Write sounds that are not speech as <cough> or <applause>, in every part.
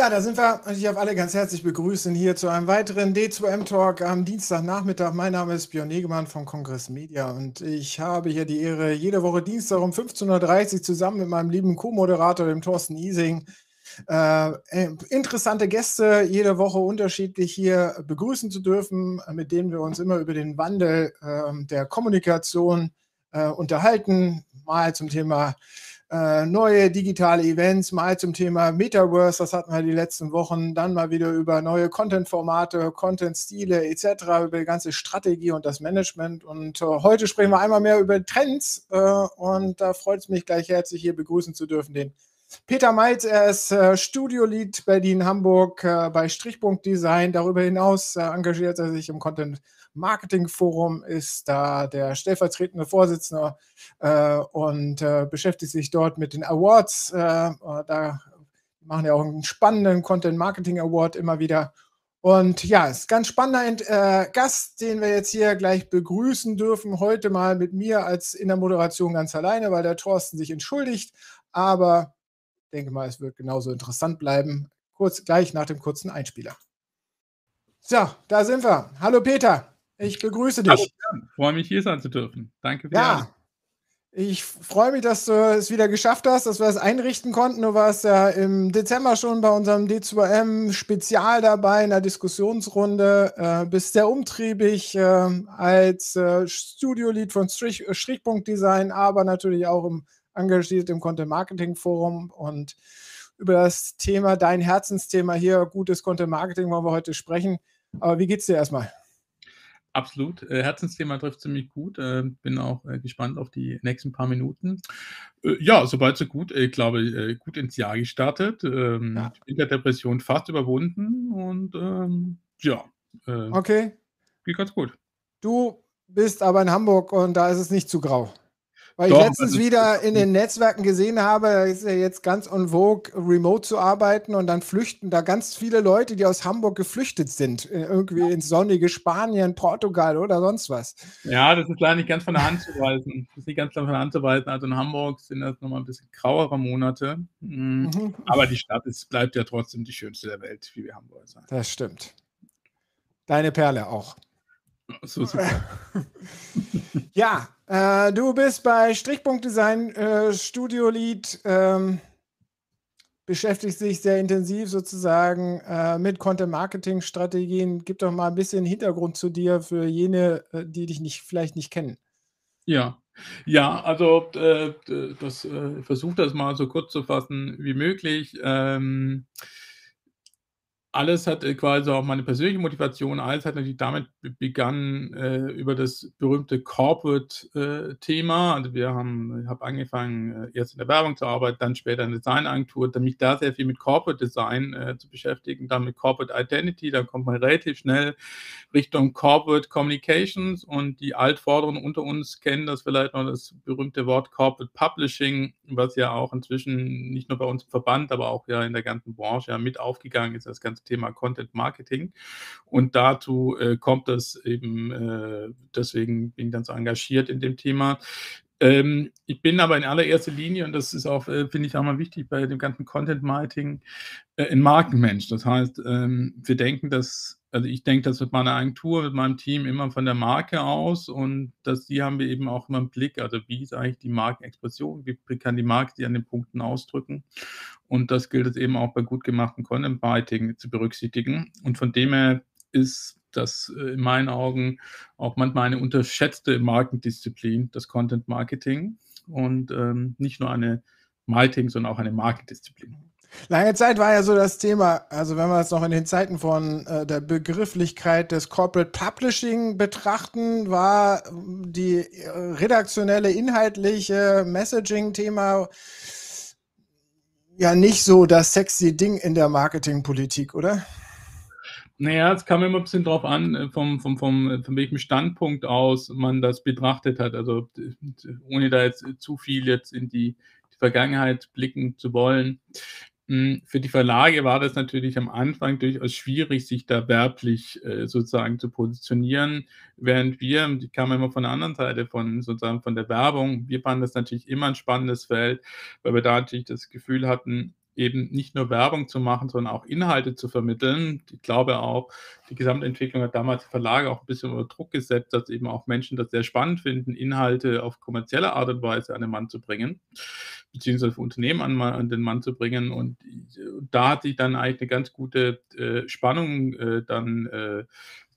Ja, da sind wir. Ich darf alle ganz herzlich begrüßen hier zu einem weiteren D2M Talk am Dienstagnachmittag. Mein Name ist Björn Negemann von Kongress Media und ich habe hier die Ehre, jede Woche Dienstag um 15.30 Uhr zusammen mit meinem lieben Co-Moderator, dem Thorsten Ising, äh, interessante Gäste jede Woche unterschiedlich hier begrüßen zu dürfen, mit denen wir uns immer über den Wandel äh, der Kommunikation äh, unterhalten. Mal zum Thema äh, neue digitale Events, mal zum Thema Metaverse, das hatten wir die letzten Wochen, dann mal wieder über neue Content-Formate, Content-Stile etc., über die ganze Strategie und das Management. Und äh, heute sprechen wir einmal mehr über Trends äh, und da freut es mich gleich herzlich, hier begrüßen zu dürfen den Peter Meitz, er ist äh, Studio-Lead Berlin-Hamburg äh, bei Strichpunkt Design. Darüber hinaus äh, engagiert er sich im Content Marketing Forum, ist da der stellvertretende Vorsitzende äh, und äh, beschäftigt sich dort mit den Awards. Äh, da machen ja auch einen spannenden Content Marketing Award immer wieder. Und ja, ist ein ganz spannender äh, Gast, den wir jetzt hier gleich begrüßen dürfen. Heute mal mit mir als in der Moderation ganz alleine, weil der Thorsten sich entschuldigt. Aber ich denke mal, es wird genauso interessant bleiben. Kurz gleich nach dem kurzen Einspieler. So, da sind wir. Hallo Peter. Ich begrüße dich. Hallo, freue mich, hier sein zu dürfen. Danke für Ja, ich freue mich, dass du es wieder geschafft hast, dass wir es einrichten konnten. Du warst ja im Dezember schon bei unserem D2M-Spezial dabei in der Diskussionsrunde. Äh, bist sehr umtriebig äh, als äh, Studio-Lead von Strich, äh, Strichpunkt Design, aber natürlich auch im, engagiert im Content Marketing Forum und über das Thema, dein Herzensthema hier, gutes Content Marketing, wollen wir heute sprechen. Aber wie geht's dir erstmal? Absolut. Äh, Herzensthema trifft ziemlich gut. Äh, bin auch äh, gespannt auf die nächsten paar Minuten. Ja, soweit so gut. Ich glaube, gut ins Jahr gestartet. Ähm, Ja. Winterdepression fast überwunden und ähm, ja, äh, Okay. geht ganz gut. Du bist aber in Hamburg und da ist es nicht zu grau. Weil ich Doch, letztens also, wieder in den Netzwerken gesehen habe, da ist ja jetzt ganz en vogue, remote zu arbeiten und dann flüchten da ganz viele Leute, die aus Hamburg geflüchtet sind, äh, irgendwie ins sonnige Spanien, Portugal oder sonst was. Ja, das ist leider nicht ganz von der Hand zu weisen. Das ist nicht ganz von der Hand zu weisen. Also in Hamburg sind das nochmal ein bisschen grauere Monate. Mm, Mhm. Aber die Stadt ist, bleibt ja trotzdem die schönste der Welt, wie wir Hamburger sagen. Das stimmt. Deine Perle auch. So. <laughs> Ja, äh, du bist bei Strichpunkt Design äh, Studio Lead, ähm, beschäftigst dich sehr intensiv sozusagen äh, mit Content Marketing Strategien. Gib doch mal ein bisschen Hintergrund zu dir für jene, äh, die dich nicht, vielleicht nicht kennen. Ja. Ja, also äh, das äh, versuche das mal so kurz zu fassen wie möglich. Ähm, alles hat äh, quasi auch meine persönliche Motivation, alles hat natürlich damit be begonnen, äh, über das berühmte Corporate-Thema. also wir haben ich habe angefangen, äh, erst in der Werbung zu arbeiten, dann später in der Designagentur, dann mich da sehr viel mit Corporate Design äh, zu beschäftigen, dann mit Corporate Identity, dann kommt man relativ schnell Richtung Corporate Communications und die Altvorderen unter uns kennen das vielleicht noch das berühmte Wort Corporate Publishing, was ja auch inzwischen nicht nur bei uns im Verband, aber auch ja in der ganzen Branche ja mit aufgegangen ist, das ganze Thema Content Marketing. Und dazu äh, kommt das eben, äh, deswegen bin ich so engagiert in dem Thema. Ähm, ich bin aber in allererster Linie, und das ist auch, äh, finde ich auch mal wichtig bei dem ganzen Content Marketing, äh, ein Markenmensch. Das heißt, ähm, wir denken das, also ich denke das mit meiner Agentur, mit meinem Team immer von der Marke aus und das, die haben wir eben auch immer im Blick. Also wie ist eigentlich die Markenexpression? Wie kann die Marke die an den Punkten ausdrücken? Und das gilt es eben auch bei gut gemachten Content Marketing zu berücksichtigen. Und von dem her ist das äh, in meinen Augen auch manchmal eine unterschätzte Markendisziplin, das Content Marketing. Und ähm, nicht nur eine Marketing, sondern auch eine Markendisziplin. Lange Zeit war ja so das Thema, also wenn wir es noch in den Zeiten von äh, der Begrifflichkeit des Corporate Publishing betrachten, war ähm, die äh, redaktionelle, inhaltliche Messaging-Thema ja nicht so das sexy Ding in der Marketingpolitik, oder? Naja, es kam immer ein bisschen drauf an, äh, vom, vom, vom, äh, von welchem Standpunkt aus man das betrachtet hat. Also ohne da jetzt zu viel jetzt in die Vergangenheit blicken zu wollen. Hm, für die Verlage war das natürlich am Anfang durchaus schwierig, sich da werblich, äh, sozusagen zu positionieren, während wir die kamen immer von der anderen Seite von sozusagen von der Werbung. Wir fanden das natürlich immer 'n spannendes Feld, weil wir da natürlich das Gefühl hatten, eben nicht nur Werbung zu machen, sondern auch Inhalte zu vermitteln. Ich glaube auch, die Gesamtentwicklung hat damals Verlage auch 'n bisschen unter Druck gesetzt, dass eben auch Menschen das sehr spannend finden, Inhalte auf kommerzielle Art und Weise an den Mann zu bringen, beziehungsweise für Unternehmen an an den Mann zu bringen. Und da hat sich dann eigentlich 'ne ganz gute, äh, Spannung, äh, dann, äh,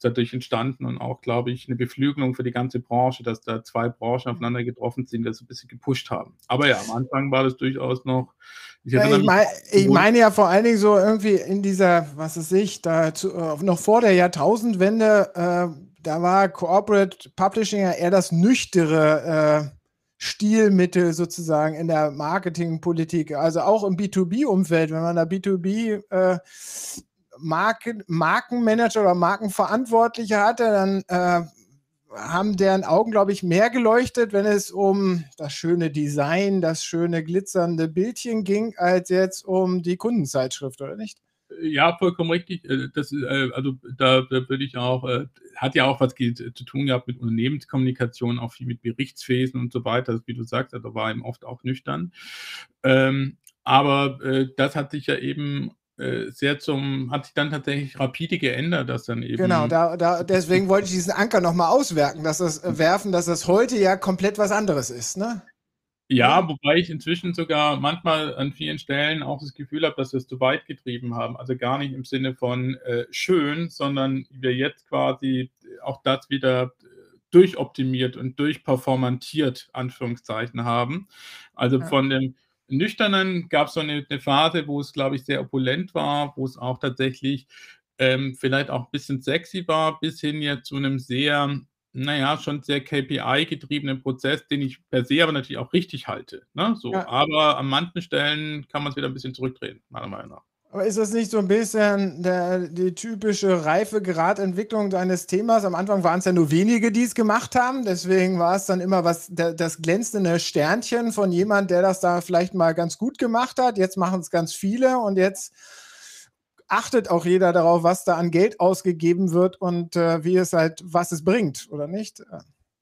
dadurch entstanden und auch, glaube ich, 'ne Beflügelung für die ganze Branche, dass da 2 Branchen aufeinander getroffen sind, das 'n bisschen gepusht haben. Aber ja, am Anfang war das durchaus noch ich Ja, ich mich mei ich meine ja vor allen Dingen so irgendwie in dieser, was weiß ich, da zu äh, noch vor der Jahrtausendwende, äh, da war Corporate Publishing ja eher das nüchtere, äh, Stilmittel sozusagen in der Marketingpolitik. Also auch im B2B-Umfeld, wenn man da B2B, äh, Marken Markenmanager oder Markenverantwortliche hatte, dann, äh, haben deren Augen, glaube ich, mehr geleuchtet, wenn es um das schöne Design, das schöne glitzernde Bildchen ging, als jetzt um die Kundenzeitschrift, oder nicht? Ja, vollkommen richtig. Äh, das äh, also da da würde ich auch äh, hat ja auch was zu tun gehabt mit Unternehmenskommunikation, auch viel mit Berichtswesen und so weiter, wie du sagst, also war eben oft auch nüchtern. Ähm, aber, äh, das hat sich ja eben, äh, sehr zum hat sich dann tatsächlich rapide geändert, dass dann Genau, eben da da deswegen wollte ich diesen Anker noch mal auswerken, dass das äh, werfen, dass das heute ja komplett was anderes ist, ne? Ja, wobei ich inzwischen sogar manchmal an vielen Stellen auch das Gefühl habe, dass wir's zu weit getrieben haben. Also, gar nicht im Sinne von, äh, schön, sondern wir jetzt quasi auch das wieder, äh, durchoptimiert und durchperformantiert, Anführungszeichen, haben. Also, Ja. von dem Nüchternen gab's so 'ne 'ne Phase, wo es, glaube ich, sehr opulent war, wo es auch tatsächlich, ähm, vielleicht auch 'n bisschen sexy war, bis hin jetzt zu 'nem sehr na ja, schon sehr KPI-getriebenen Prozess, den ich per se aber natürlich auch richtig halte, ne, so. Ja. Aber an manchen Stellen kann man's wieder 'n bisschen zurückdrehen, meiner Meinung nach. Aber ist das nicht so 'n bisschen der die typische Reifegradentwicklung deines Themas? Am Anfang waren's ja nur wenige, die's gemacht haben, deswegen war es dann immer was da das glänzende Sternchen von jemand, der das da vielleicht mal ganz gut gemacht hat. Jetzt machen's ganz viele und jetzt achtet auch jeder darauf, was da an Geld ausgegeben wird und, äh, wie es halt was es bringt, oder nicht?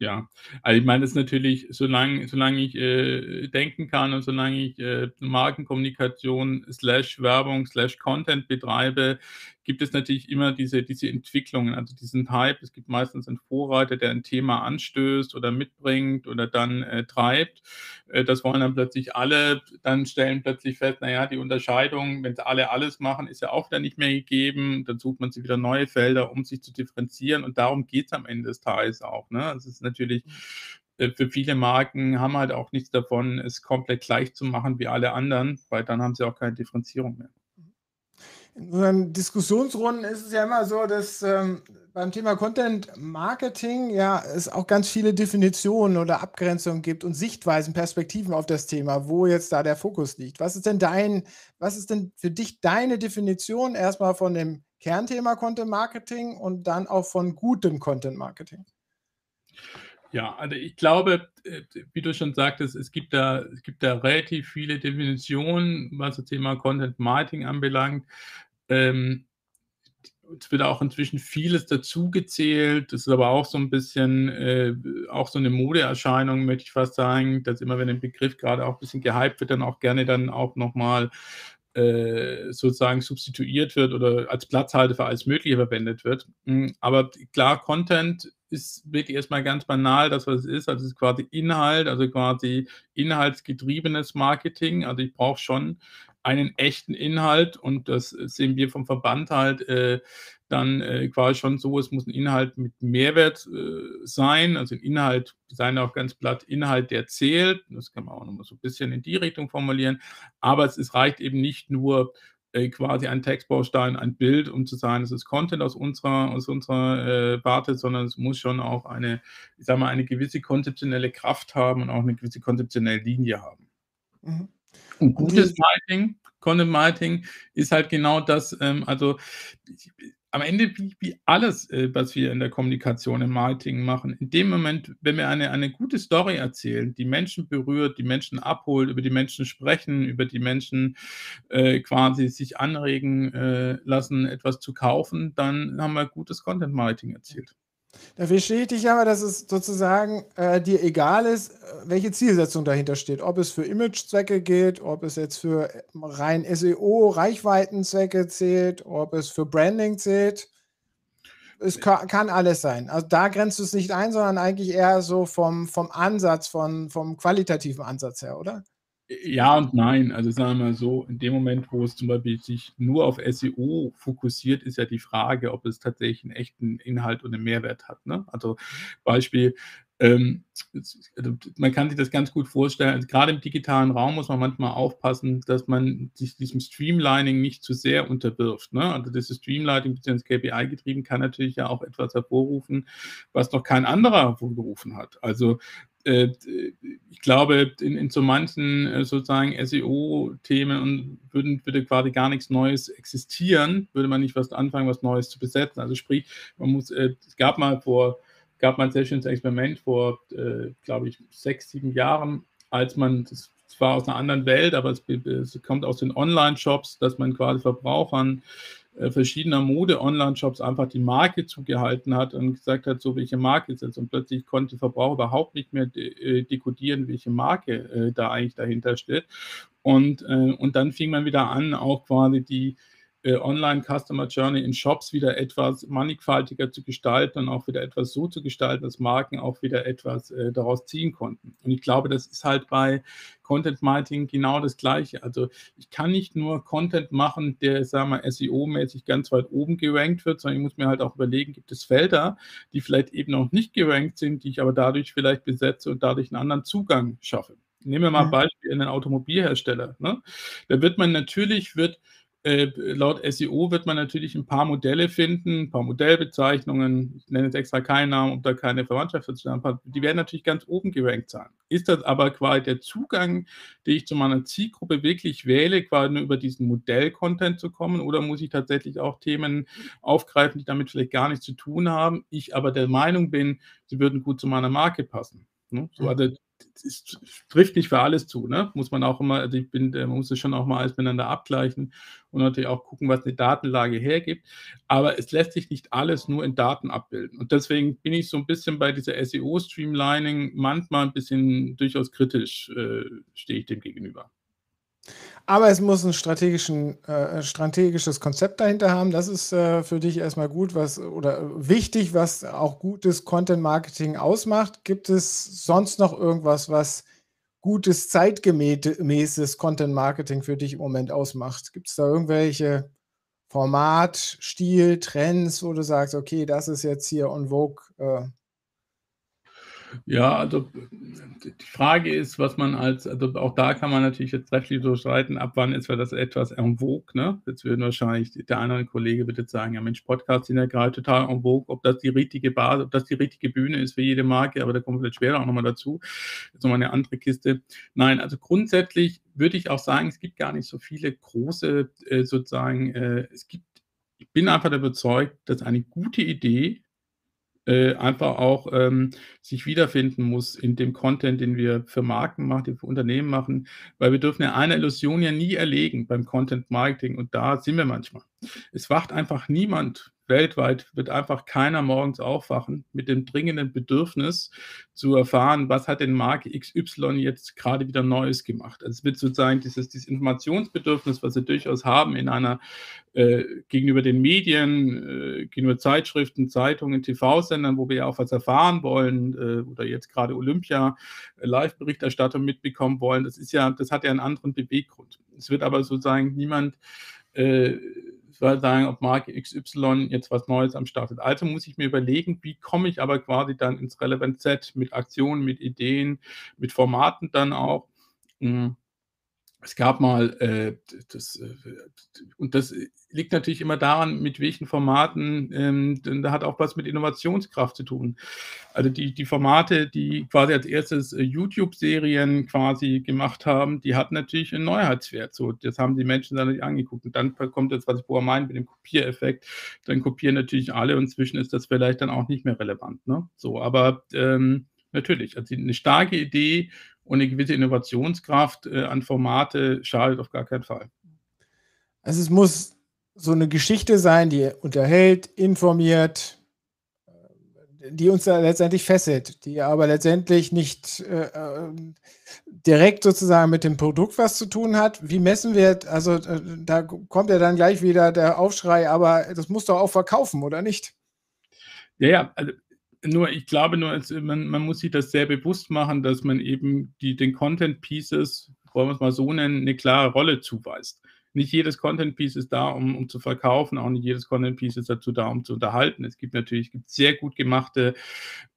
Ja, also, ich meine, das ist natürlich, solange solange ich, äh, denken kann und solange ich, äh, Markenkommunikation Slash Werbung Slash Content betreibe, gibt es natürlich immer diese diese Entwicklungen, also, diesen Hype. Es gibt meistens 'n Vorreiter, der 'n Thema anstößt oder mitbringt oder dann, äh, treibt. Äh, das wollen dann plötzlich alle, dann stellen plötzlich fest, na ja, die Unterscheidung, wenn sie alle alles machen, ist ja auch dann nicht mehr gegeben. Dann sucht man sich wieder neue Felder, um sich zu differenzieren und darum geht's am Ende des Tages auch, ne? Es ist natürlich äh, für viele Marken haben halt auch nichts davon, es komplett gleich zu machen wie alle anderen, weil dann haben sie auch keine Differenzierung mehr. In unseren Diskussionsrunden ist es ja immer so, dass, ähm, beim Thema Content Marketing ja es auch ganz viele Definitionen oder Abgrenzungen gibt und Sichtweisen, Perspektiven auf das Thema, wo jetzt da der Fokus liegt. Was ist denn dein was ist denn für dich deine Definition erst mal von dem Kernthema Content Marketing und dann auch von gutem Content Marketing? Ja, also, ich glaube, äh, wie du schon sagtest, es gibt da es gibt da relativ viele Definitionen, was das Thema Content Marketing anbelangt. Ähm, es wird auch inzwischen vieles dazugezählt. Das ist aber auch so 'n bisschen, äh, auch so 'ne Modeerscheinung, möchte ich fast sagen, dass immer, wenn 'n Begriff grade auch bisschen gehypt wird, dann auch gerne dann auch noch mal, äh, sozusagen substituiert wird oder als Platzhalter für alles Mögliche verwendet wird. Hm, aber klar, Content ist wirklich erst mal ganz banal das, was es ist. Also, es ist quasi Inhalt, also, quasi inhaltsgetriebenes Marketing. Also, ich brauche schon einen echten Inhalt und das sehen wir vom Verband halt, äh, dann, äh, quasi schon so, es muss 'n Inhalt mit Mehrwert, äh, sein. Also, 'n Inhalt sagen auch ganz platt: „Inhalt, der zählt.“ Das kann man auch noch mal so 'n bisschen in die Richtung formulieren. Aber es es reicht eben nicht nur, äh, quasi ein Textbaustein, ein Bild, um zu sagen, das ist Content aus unserer aus unserer, äh, Warte, sondern es muss schon auch eine ich sage mal, eine gewisse konzeptionelle Kraft haben und auch 'ne gewisse konzeptionelle Linie haben. Mhm. Und gutes Marketing Content Marketing ist halt genau das, ähm, also, am Ende wie alles, äh, was wir in der Kommunikation, im Marketing machen. In dem Moment, wenn wir eine eine gute Story erzählen, die Menschen berührt, die Menschen abholt, über die Menschen sprechen, über die Menschen, äh, quasi sich anregen, äh, lassen, etwas zu kaufen, dann haben wir gutes Content Marketing erzielt. Da verstehe ich dich aber, dass es sozusagen, äh, dir egal ist, äh, welche Zielsetzung dahinter steht. Ob es für Imagezwecke geht, ob es jetzt für äh, rein SEO, Reichweitenzwecke zählt, ob es für Branding zählt. Es ka kann alles sein. Also, da grenzt du es nicht ein, sondern eigentlich eher so vom vom Ansatz, von vom qualitativen Ansatz her, oder? Ja und nein. Also, sagen wir mal so, in dem Moment, wo es zum Beispiel sich nur auf SEO fokussiert, ist ja die Frage, ob es tatsächlich 'n echten Inhalt und 'nen Mehrwert hat, ne? Also, Beispiel, ähm, also, man kann sich das ganz gut vorstellen also, grade im digitalen Raum muss man manchmal aufpassen, dass man sich diesem Streamlining nicht zu sehr unterwirft, ne? Also, dieses Streamlining beziehungsweise KPI getrieben kann natürlich ja auch etwas hervorrufen, was noch kein anderer hervorgerufen hat. Also, ich glaube, in in so manchen, äh, sozusagen SEO-Themen würden würde quasi gar nix Neues existieren, würde man nicht was anfangen, was Neues zu besetzen. Also, sprich, man muss äh, es gab mal vor gab mal 'n sehr schönes Experiment vor, äh, glaube ich, 6, 7 Jahren, als man das war aus 'ner anderen Welt, aber es es kommt aus den Onlineshops, dass man quasi Verbrauchern, äh, verschiedener Mode-Onlineshops einfach die Marke zugehalten hat und gesagt hat, so welche Marke ist das? Und plötzlich konnte Verbraucher überhaupt nicht mehr äh, dekodieren, welche Marke, äh, da eigentlich dahinter steht. Und, äh und dann fing man wieder an, auch quasi die, äh, Online Customer Journey in Shops wieder etwas mannigfaltiger zu gestalten und auch wieder etwas so zu gestalten, dass Marken auch wieder etwas, äh, daraus ziehen konnten. Und ich glaube, das ist halt bei Content Marketing genau das Gleiche. Also, ich kann nicht nur Content machen, der, sagen wir, SEO-mäßig ganz weit oben gerankt wird, sondern ich muss mir halt auch überlegen, gibt es Felder, die vielleicht eben noch nicht gerankt sind, die ich aber dadurch vielleicht besetze und dadurch 'n anderen Zugang schaffe. Nehmen wir mal Mhm. Beispiel 'nen Automobilhersteller, ne? Da wird man natürlich wird äh, laut SEO wird man natürlich 'n paar Modelle finden, 'n paar Modellbezeichnungen. Ich nenne jetzt extra keinen Namen, um da keine Verwandtschaft dazu zu haben. Die werden natürlich ganz oben gerankt sein. Ist das aber quasi der Zugang, den ich zu meiner Zielgruppe wirklich wähle, quasi nur über diesen Modell-Content zu kommen, oder muss ich tatsächlich auch Themen aufgreifen, die damit vielleicht gar nichts zu tun haben, ich aber der Meinung bin, sie würden gut zu meiner Marke passen, ne? So, Mhm. also, es trifft nicht für alles zu, ne? Muss man auch immer also, ich bin der man muss das schon auch mal alles miteinander abgleichen und natürlich auch gucken, was die Datenlage hergibt. Aber es lässt sich nicht alles nur in Daten abbilden. Und deswegen bin ich so 'n bisschen bei dieser SEO-Streamlining manchmal 'n bisschen durchaus kritisch, äh, stehe ich dem gegenüber. Aber es muss 'n strategischen äh, strategisches Konzept dahinter haben. Das ist, äh, für dich erst mal gut, was oder wichtig, was auch gutes Content Marketing ausmacht. Gibt es sonst noch irgendwas, was gutes zeitgemähte mäßes Content Marketing für dich im Moment ausmacht? Gibt's da irgendwelche Format, Stil, Trends, wo du sagst: „Okay, das ist jetzt hier en vogue“, äh Ja, also, die Frage ist, was man als also, auch da kann man natürlich jetzt trefflich drüber streiten, ab wann ist, das etwas en vogue, ne? Jetzt würden wahrscheinlich der eine andere Kollege jetzt sagen: „Ja Mensch, Podcasts sind ja grade total en vogue.“ Ob das die richtige Basi ob das die richtige Bühne ist für jede Marke, aber da wir vielleicht später auch noch mal dazu. Ist noch mal 'ne andere Kiste. Nein, also, grundsätzlich würde ich auch sagen, es gibt gar nicht so viele große, äh, sozusagen, äh es gibt ich bin einfach überzeugt, dass eine gute Idee, äh, einfach auch, ähm, sich wiederfinden muss in dem Content, den wir für Marken machen, den wir für Unternehmen machen, weil wir dürfen ja eine Illusion ja nie erlegen beim Content Marketing und da sind wir manchmal. Es wacht einfach niemand weltweit wird einfach keiner morgens aufwachen mit dem dringenden Bedürfnis zu erfahren, was hat denn Marke XY jetzt grade wieder Neues gemacht. Also, es wird sozusagen dieses dieses Informationsbedürfnis, was wir durchaus haben in einer äh, gegenüber den Medien, äh, gegenüber Zeitschriften, Zeitungen, TV-Sendern, wo wir ja auch was erfahren wollen, äh, oder jetzt grade Olympia, äh, Live-Berichterstattung mitbekommen wollen. Das ist ja das hat ja 'n anderen Beweggrund. Es wird aber sozusagen niemand, äh, sagen, ob Marke XY jetzt was Neues am Start hat. Also, muss ich mir überlegen, wie komme ich aber quasi dann ins Relevant Set mit Aktionen, mit Ideen, mit Formaten dann auch. Hm es gab mal, äh, das, äh, und das liegt natürlich immer daran, mit welchen Formaten, ähm, denn da hat auch was mit Innovationskraft zu tun. Also die, die Formate, die quasi als erstes äh, YouTube-Serien quasi gemacht haben, die hatten natürlich einen Neuheitswert. So, das haben die Menschen dann nicht angeguckt. Und dann kommt das, was ich vorher meinte, mit dem Kopiereffekt. Dann kopieren natürlich alle und inzwischen ist das vielleicht dann auch nicht mehr relevant. Ne? So, aber ähm, natürlich, also eine starke Idee und eine gewisse Innovationskraft äh, an Formate schadet auf gar keinen Fall. Also es muss so eine Geschichte sein, die unterhält, informiert, äh, die uns da letztendlich fesselt, die aber letztendlich nicht äh, äh, direkt sozusagen mit dem Produkt was zu tun hat. Wie messen wir, also äh, da kommt ja dann gleich wieder der Aufschrei, aber das muss doch auch verkaufen, oder nicht? Ja, ja, also nur ich glaube nur, es, man, man, muss sich das sehr bewusst machen, dass man eben die, den Content Pieces, wollen wir es mal so nennen, eine klare Rolle zuweist. Nicht jedes Content Piece ist da, um, um zu verkaufen, auch nicht jedes Content Piece ist dazu da, um zu unterhalten. Es gibt natürlich gibt sehr gut gemachte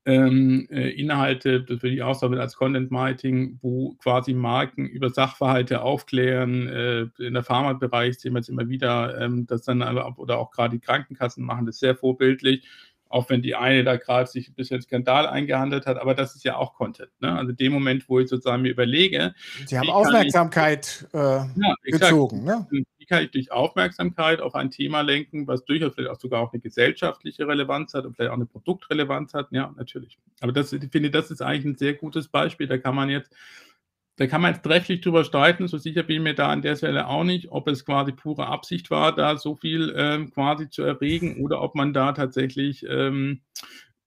ähm, äh, Inhalte, das würde ich auch sagen, als Content Marketing, wo quasi Marken über Sachverhalte aufklären. Äh, in der Pharmabereich sehen wir es immer wieder, ähm, dass dann oder auch gerade die Krankenkassen machen das sehr vorbildlich auch wenn die eine da gerade sich ein bisschen Skandal eingehandelt hat, aber das ist ja auch Content. Ne? Also dem Moment, wo ich sozusagen mir überlege. Sie haben Aufmerksamkeit ich, äh, ja, gezogen. Ne? Wie kann ich durch Aufmerksamkeit auf ein Thema lenken, was durchaus vielleicht auch sogar auch eine gesellschaftliche Relevanz hat und vielleicht auch eine Produktrelevanz hat? Ja, natürlich. Aber das, ich finde, das ist eigentlich ein sehr gutes Beispiel. Da kann man jetzt da kann man jetzt trefflich drüber streiten, so sicher bin ich mir da an der Stelle auch nicht, ob es quasi pure Absicht war, da so viel ähm, quasi zu erregen oder ob man da tatsächlich ähm,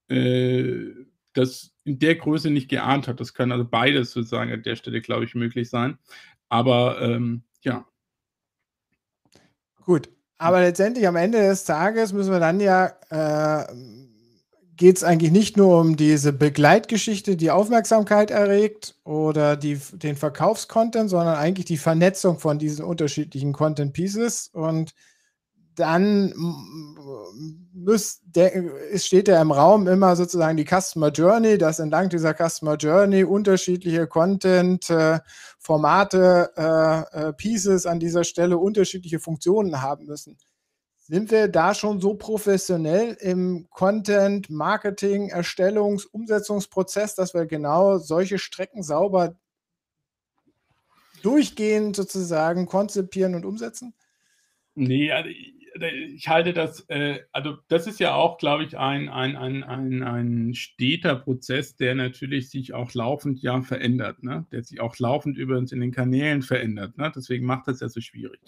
äh, das in der Größe nicht geahnt hat. Das kann also beides sozusagen an der Stelle, glaube ich, möglich sein. Aber ähm, ja. Gut, aber letztendlich am Ende des Tages müssen wir dann ja äh, geht es eigentlich nicht nur um diese Begleitgeschichte, die Aufmerksamkeit erregt oder die, den Verkaufscontent, sondern eigentlich die Vernetzung von diesen unterschiedlichen Content Pieces. Und dann muss der, steht ja im Raum immer sozusagen die Customer Journey, dass entlang dieser Customer Journey unterschiedliche Content-Formate, äh, äh, Pieces an dieser Stelle unterschiedliche Funktionen haben müssen. Sind wir da schon so professionell im Content, Marketing, Erstellungs-, Umsetzungsprozess, dass wir genau solche Strecken sauber durchgehend sozusagen konzipieren und umsetzen? Nee, also ich halte das, äh, also das ist ja auch, glaube ich, ein, ein, ein, ein, ein steter Prozess, der natürlich sich auch laufend ja verändert, ne? der sich auch laufend übrigens in den Kanälen verändert. Ne? Deswegen macht das ja so schwierig.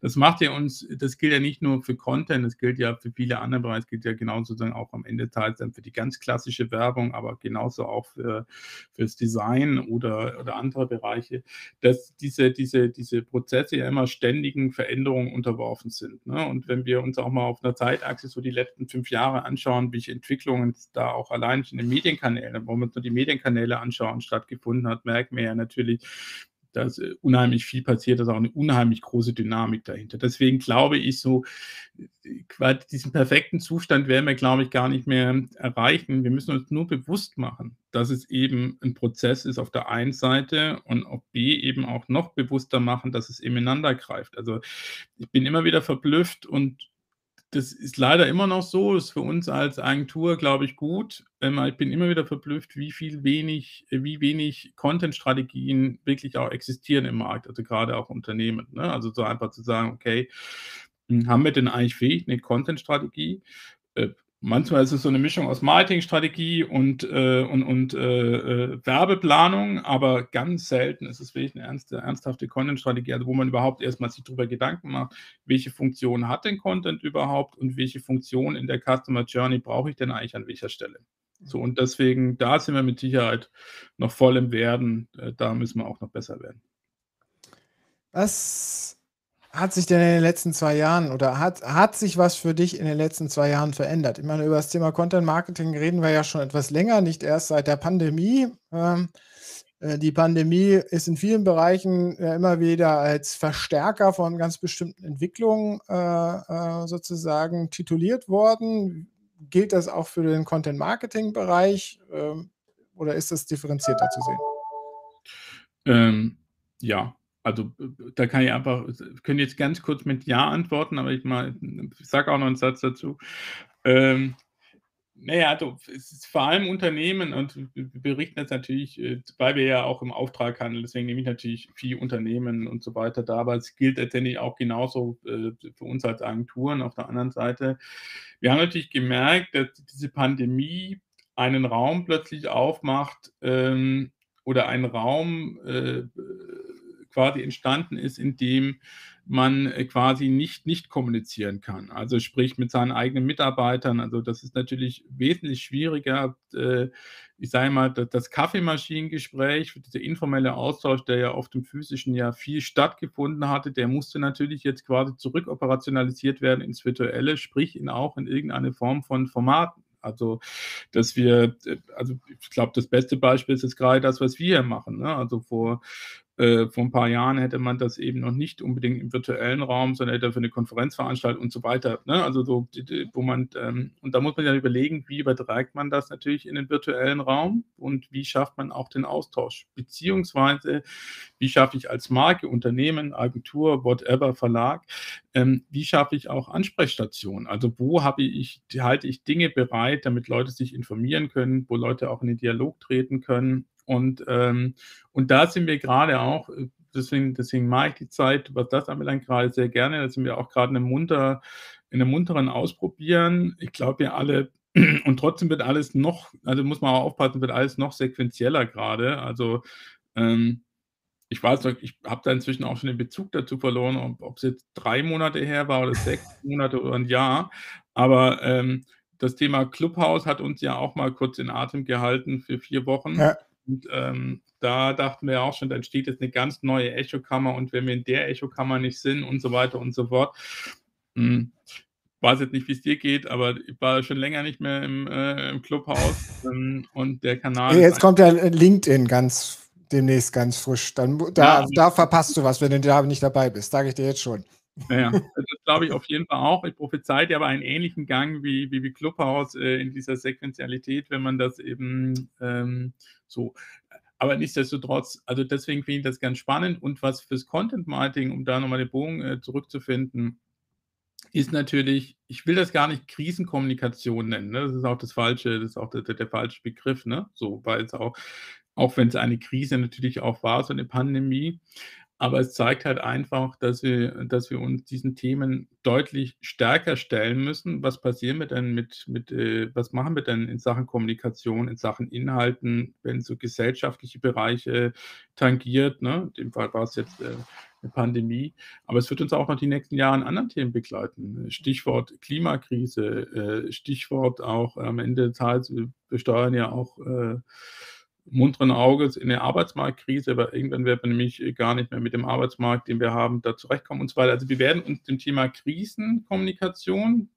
Das macht ja uns, das gilt ja nicht nur für Content, das gilt ja für viele andere Bereiche, gilt ja genauso dann auch am Ende teils dann für die ganz klassische Werbung, aber genauso auch für fürs Design oder, oder andere Bereiche, dass diese, diese, diese Prozesse ja immer ständigen Veränderungen unterworfen sind. Ne? Und wenn wenn wir uns auch mal auf einer Zeitachse so die letzten fünf Jahre anschauen, welche Entwicklungen da auch allein in den Medienkanälen, wo wir uns nur die Medienkanäle anschauen, stattgefunden hat, merken wir ja natürlich, dass äh, unheimlich viel passiert, dass auch eine unheimlich große Dynamik dahinter. Deswegen glaube ich so, diesen perfekten Zustand werden wir, glaube ich, gar nicht mehr erreichen. Wir müssen uns nur bewusst machen, dass es eben ein Prozess ist auf der einen Seite und auf B eben auch noch bewusster machen, dass es ineinander greift. Also ich bin immer wieder verblüfft und das ist leider immer noch so, ist für uns als Agentur, glaube ich, gut. Ähm, ich bin immer wieder verblüfft, wie viel wenig, wie wenig Content-Strategien wirklich auch existieren im Markt, also gerade auch Unternehmen. Ne? Also so einfach zu sagen, okay, hm, haben wir denn eigentlich fähig eine Content-Strategie? Äh, Manchmal ist es so eine Mischung aus Marketingstrategie und, äh, und, und äh, äh, Werbeplanung, aber ganz selten ist es wirklich eine ernste, ernsthafte Content-Strategie, also wo man überhaupt erstmal sich darüber Gedanken macht, welche Funktion hat denn Content überhaupt und welche Funktion in der Customer Journey brauche ich denn eigentlich an welcher Stelle. So, und deswegen, da sind wir mit Sicherheit noch voll im Werden. Äh, da müssen wir auch noch besser werden. Was hat sich denn in den letzten zwei Jahren oder hat, hat sich was für dich in den letzten zwei Jahren verändert? Ich meine, über das Thema Content Marketing reden wir ja schon etwas länger, nicht erst seit der Pandemie. Ähm, äh, die Pandemie ist in vielen Bereichen äh, immer wieder als Verstärker von ganz bestimmten Entwicklungen äh, äh sozusagen tituliert worden. Gilt das auch für den Content Marketing Bereich ähm, oder ist das differenzierter zu sehen? Ähm, ja, Also, da kann ich einfach können jetzt ganz kurz mit Ja antworten, aber ich mal ich sage auch noch 'n Satz dazu. Ähm, na ja, also, es ist vor allem Unternehmen und wir berichten jetzt natürlich, äh, weil wir ja auch im Auftrag handeln, deswegen nehme ich natürlich viel Unternehmen und so weiter da, aber es gilt letztendlich auch genauso, äh, für uns als Agenturen auf der anderen Seite. Wir haben natürlich gemerkt, dass diese Pandemie einen Raum plötzlich aufmacht, ähm, oder ein Raum, äh, quasi entstanden ist, in dem man, äh, quasi nicht nicht kommunizieren kann. Also, sprich mit seinen eigenen Mitarbeitern. Also, das ist natürlich wesentlich schwieriger. Äh, ich sage mal, da das Kaffeemaschinengespräch, dieser informelle Austausch, der ja auf dem Physischen ja viel stattgefunden hatte, der musste natürlich jetzt quasi zurückoperationalisiert werden ins Virtuelle, sprich in auch in irgendeine Form von Formaten. Also, dass wir äh, also, ich glaube, das beste Beispiel ist jetzt grade das, was wir hier machen, ne? Also, vor äh, vor 'n paar Jahren hätte man das eben noch nicht unbedingt im virtuellen Raum, sondern hätte dafür 'ne Konferenz veranstaltet und so weiter, ne? Also, so wo man ähm, und da muss man ja überlegen, wie überträgt man das natürlich in den virtuellen Raum und wie schafft man auch den Austausch? Beziehungsweise, wie schaffe ich als Marke, Unternehmen, Agentur, whatever, Verlag ähm, wie schaffe ich auch Ansprechstationen? Also, wo habe ich halte ich Dinge bereit, damit Leute sich informieren können, wo Leute auch in den Dialog treten können? Und, ähm und da sind wir grade auch äh, deswegen deswegen mag ich die Zeit, was das anbelangt, grade sehr gerne. Da sind wir auch grad in 'nem munter in 'nem munteren Ausprobieren. Ich glaube, wir alle <clears throat> und trotzdem wird alles noch also, muss man auch aufpassen, wird alles noch sequenzieller grade. Also, ähm, ich weiß noch, ich habe da inzwischen auch schon den Bezug dazu verloren, ob ob's jetzt 3 Monate her war oder 6 <laughs> Monate oder 'n Jahr. Aber, ähm, das Thema Clubhouse hat uns ja auch mal kurz in Atem gehalten für 4 Wochen. Ja. Und, ähm, da dachten wir auch schon, da entsteht jetzt 'ne ganz neue Echokammer und wenn wir in der Echokammer nicht sind und so weiter und so fort. Hm, weiß jetzt nicht, wie's dir geht, aber ich war schon länger nicht mehr im äh, im Clubhouse, ähm, und der Kanal ist Jetzt kommt ja, LinkedIn ganz demnächst ganz frisch. Dann Ja, da aber da verpasst du was, wenn du da nicht dabei bist, sage ich dir jetzt schon. Ja, ja. Also, das glaube ich auf jeden Fall auch. Ich prophezei dir aber einen ähnlichen Gang wie wie wie Clubhouse, äh, in dieser Sequenzialität, wenn man das eben, ähm, so aber nichtsdestotrotz also, deswegen finde ich das ganz spannend und was fürs Content Marketing, um da noch mal den Bogen, äh, zurückzufinden, ist natürlich ich will das gar nicht Krisenkommunikation nennen, ne? Das ist auch das falsche das ist auch der der der falsche Begriff, ne? So, weil's auch auch wenn's eine Krise natürlich auch war, so 'ne Pandemie. Aber es zeigt halt einfach, dass wir dass wir uns diesen Themen deutlich stärker stellen müssen. Was passieren wir denn mit mit äh, was machen wir denn in Sachen Kommunikation, in Sachen Inhalten, wenn so gesellschaftliche Bereiche tangiert, ne? In dem Fall war's jetzt, äh, 'ne Pandemie. Aber es wird uns auch noch die nächsten Jahre in anderen Themen begleiten. Stichwort Klimakrise, äh, Stichwort auch am Ende des Tages, wir wir steuern ja auch, äh, munteren Auges in 'ne Arbeitsmarktkrise, weil irgendwann wird man nämlich, gar nicht mehr mit dem Arbeitsmarkt, den wir haben, da zurechtkommen und so weiter. Also, wir werden uns dem Thema Krisenkommunikation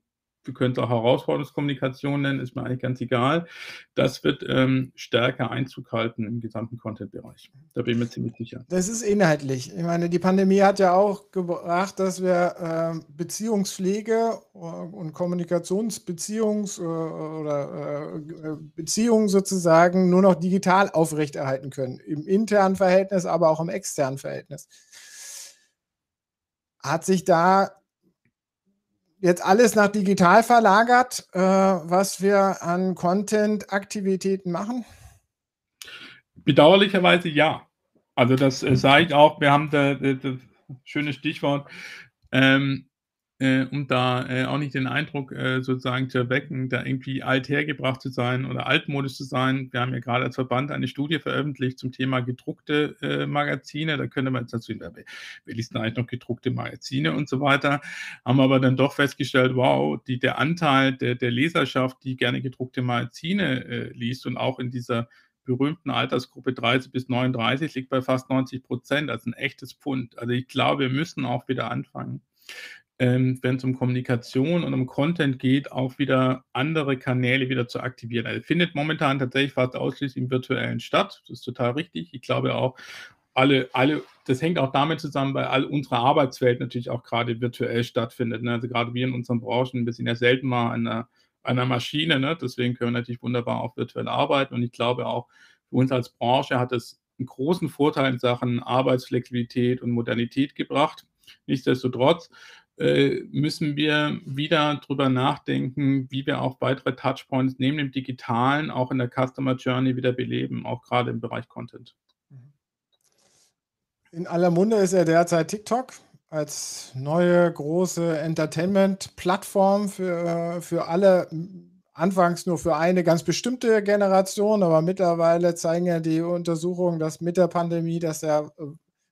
wir können's auch Herausforderungskommunikation nennen, ist mir eigentlich ganz egal. Das wird, ähm, stärker Einzug halten im gesamten Content-Bereich. Da bin ich mir ziemlich sicher. Das ist inhaltlich. Ich meine, die Pandemie hat ja auch gebracht, dass wir, ähm, Beziehungspflege u und Kommunikationsbeziehungs äh, oder, äh, äh, Beziehungen sozusagen nur noch digital aufrechterhalten können, im internen Verhältnis, aber auch im externen Verhältnis. Hat sich da jetzt alles nach digital verlagert, äh, was wir an Content-Aktivitäten machen? Bedauerlicherweise ja. Also, das, äh, sage ich auch. Wir haben da d d schönes Stichwort, ähm, äh, um da, äh, auch nicht den Eindruck, äh, sozusagen zu erwecken, da irgendwie althergebracht zu sein oder altmodisch zu sein. Wir haben ja grade als Verband eine Studie veröffentlicht zum Thema gedruckte, äh, Magazine. Da könnte man jetzt dazu wer liest denn eigentlich noch gedruckte Magazine und so weiter. Haben aber dann doch festgestellt, wow, die der Anteil der der Leserschaft, die gerne gedruckte Magazine, äh, liest und auch in dieser berühmten Altersgruppe 30 bis 39 liegt bei fast 90 %. Das ist 'n echtes Pfund. Also, ich glaube, wir müssen auch wieder anfangen, ähm, wenn's um Kommunikation und um Content geht, auch wieder andere Kanäle wieder zu aktivieren. Also, findet momentan tatsächlich fast ausschließlich im Virtuellen statt. Das ist total richtig. Ich glaube auch, alle alle das hängt auch damit zusammen, weil all unsere Arbeitswelt natürlich auch grade virtuell stattfindet, ne? Also, grade wir in unseren Branchen, wir sind ja selten mal an 'ner an 'ner Maschine, ne? Deswegen können wir natürlich wunderbar auch virtuell arbeiten und ich glaube auch, für uns als Branche hat es einen großen Vorteil in Sachen Arbeitsflexibilität und Modernität gebracht. Nichtsdestotrotz müssen wir wieder drüber nachdenken, wie wir auch weitere Touchpoints neben dem Digitalen auch in der Customer Journey wieder beleben, auch gerade im Bereich Content. In aller Munde ist ja derzeit TikTok als neue große Entertainment-Plattform für, für alle, anfangs nur für eine ganz bestimmte Generation, aber mittlerweile zeigen ja die Untersuchungen, dass mit der Pandemie, dass er äh,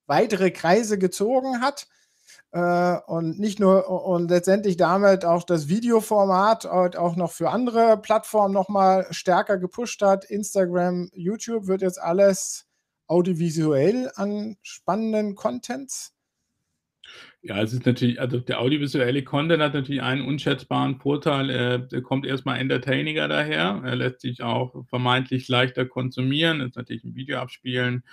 weitere Kreise gezogen hat. Äh, und nicht nur und letztendlich damit auch das Videoformat auch noch für andere Plattformen nochmal stärker gepusht hat. Instagram, YouTube wird jetzt alles audiovisuell an spannenden Contents. Ja, es ist natürlich, also der audiovisuelle Content hat natürlich einen unschätzbaren Vorteil. Er, der kommt erstmal entertainiger daher. Er lässt sich auch vermeintlich leichter konsumieren. Ist natürlich ein Video abspielen.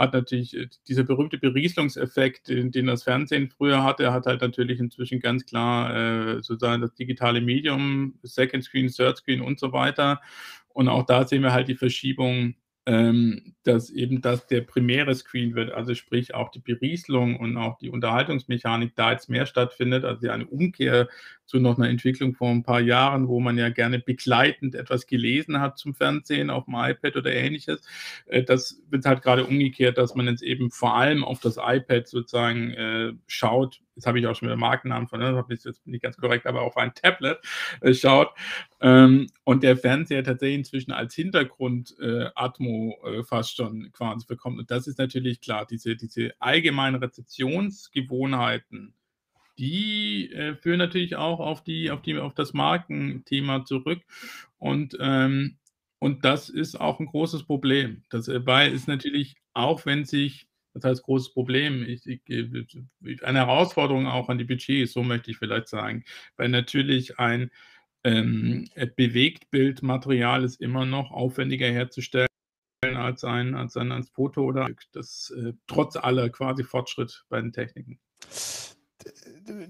Hat natürlich äh, dieser berühmte Berieselungseffekt, den, den, das Fernsehen früher hatte, hat halt natürlich inzwischen ganz klar äh, sozusagen das digitale Medium, Second Screen, Third Screen und so weiter. Und auch da sehen wir halt die Verschiebung ähm, dass eben das der primäre Screen wird, also sprich auch die Berieselung und auch die Unterhaltungsmechanik da jetzt mehr stattfindet, also eine Umkehr zu noch einer Entwicklung vor ein paar Jahren, wo man ja gerne begleitend etwas gelesen hat zum Fernsehen auf dem iPad oder ähnliches. Äh, das wird halt gerade umgekehrt, dass man jetzt eben vor allem auf das iPad sozusagen äh, schaut. Jetzt habe ich auch schon wieder Markennamen von, ne? das ist jetzt nicht ganz korrekt, aber auf ein Tablet äh, schaut. Ähm, und der Fernseher tatsächlich inzwischen als Hintergrund äh, Atmo äh, fast schon quasi bekommt. Und das ist natürlich klar, diese, diese allgemeinen Rezeptionsgewohnheiten, die äh, führen natürlich auch auf, die, auf, die, auf das Markenthema zurück. Und, ähm, und das ist auch ein großes Problem. Dabei ist natürlich, auch wenn sich, das heißt großes Problem, ich, ich, eine Herausforderung auch an die Budgets, so möchte ich vielleicht sagen, weil natürlich ein ähm, Bewegtbildmaterial ist immer noch aufwendiger herzustellen als ein, als ein als Foto oder das äh, trotz aller quasi Fortschritt bei den Techniken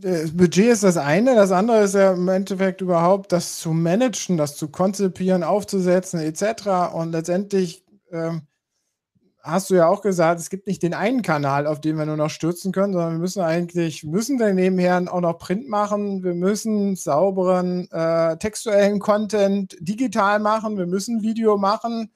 das Budget ist das eine, das andere ist ja im Endeffekt überhaupt das zu managen, das zu konzipieren, aufzusetzen etc. Und letztendlich ähm, hast du ja auch gesagt, es gibt nicht den einen Kanal, auf den wir nur noch stürzen können, sondern wir müssen eigentlich, müssen dann nebenher auch noch Print machen, wir müssen sauberen äh, textuellen Content digital machen, wir müssen Video machen,